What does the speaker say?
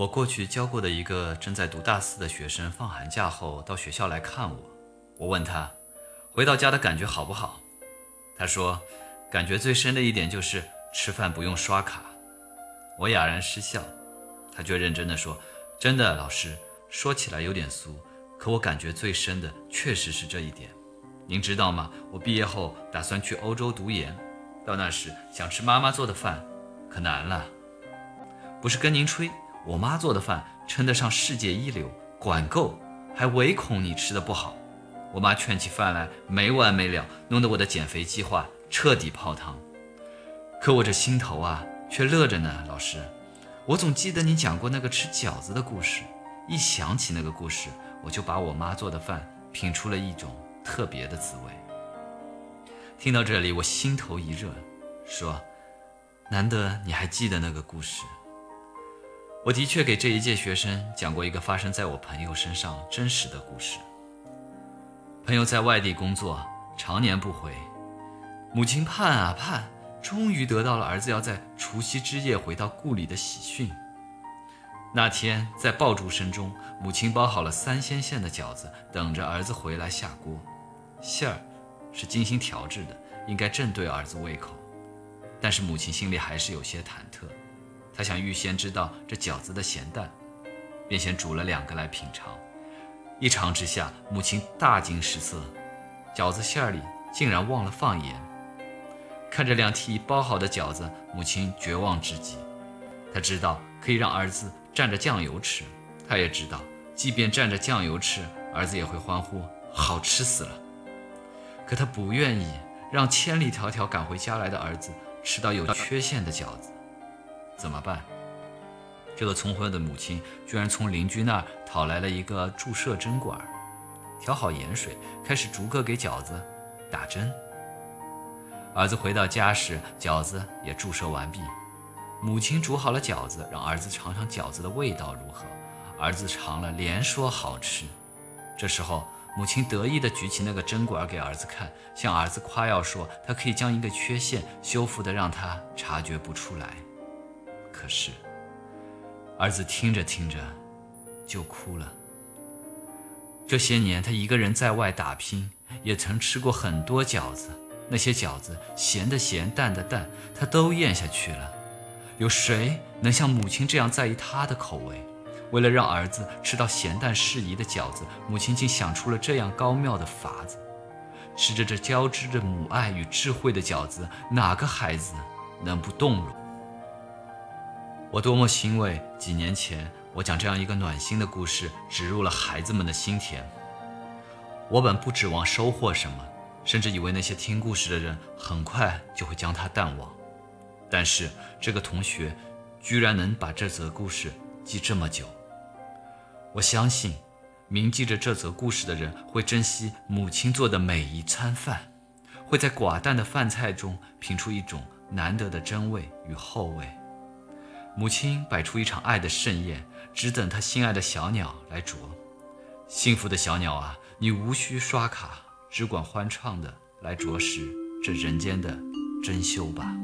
我过去教过的一个正在读大四的学生，放寒假后到学校来看我。我问他，回到家的感觉好不好？他说，感觉最深的一点就是吃饭不用刷卡。我哑然失笑，他却认真地说：“真的，老师，说起来有点俗，可我感觉最深的确实是这一点。您知道吗？我毕业后打算去欧洲读研，到那时想吃妈妈做的饭，可难了。不是跟您吹。”我妈做的饭称得上世界一流，管够，还唯恐你吃的不好。我妈劝起饭来没完没了，弄得我的减肥计划彻底泡汤。可我这心头啊，却乐着呢。老师，我总记得你讲过那个吃饺子的故事，一想起那个故事，我就把我妈做的饭品出了一种特别的滋味。听到这里，我心头一热，说：难得你还记得那个故事。我的确给这一届学生讲过一个发生在我朋友身上真实的故事。朋友在外地工作，常年不回，母亲盼啊盼，终于得到了儿子要在除夕之夜回到故里的喜讯。那天在爆竹声中，母亲包好了三鲜馅的饺子，等着儿子回来下锅。馅儿是精心调制的，应该正对儿子胃口。但是母亲心里还是有些忐忑。他想预先知道这饺子的咸淡，便先煮了两个来品尝。一尝之下，母亲大惊失色，饺子馅里竟然忘了放盐。看着两屉包好的饺子，母亲绝望至极。她知道可以让儿子蘸着酱油吃，她也知道，即便蘸着酱油吃，儿子也会欢呼好吃死了。可她不愿意让千里迢迢赶回家来的儿子吃到有缺陷的饺子。怎么办？这个聪慧的母亲居然从邻居那儿讨来了一个注射针管，调好盐水，开始逐个给饺子打针。儿子回到家时，饺子也注射完毕。母亲煮好了饺子，让儿子尝尝饺子的味道如何。儿子尝了，连说好吃。这时候，母亲得意地举起那个针管给儿子看，向儿子夸耀说：“他可以将一个缺陷修复的让他察觉不出来。”可是，儿子听着听着就哭了。这些年，他一个人在外打拼，也曾吃过很多饺子。那些饺子，咸的咸，淡的淡，他都咽下去了。有谁能像母亲这样在意他的口味？为了让儿子吃到咸淡适宜的饺子，母亲竟想出了这样高妙的法子。吃着这交织着母爱与智慧的饺子，哪个孩子能不动容？我多么欣慰！几年前，我讲这样一个暖心的故事，植入了孩子们的心田。我本不指望收获什么，甚至以为那些听故事的人很快就会将它淡忘。但是这个同学，居然能把这则故事记这么久。我相信，铭记着这则故事的人，会珍惜母亲做的每一餐饭，会在寡淡的饭菜中品出一种难得的真味与厚味。母亲摆出一场爱的盛宴，只等她心爱的小鸟来啄。幸福的小鸟啊，你无需刷卡，只管欢畅的来啄食这人间的珍馐吧。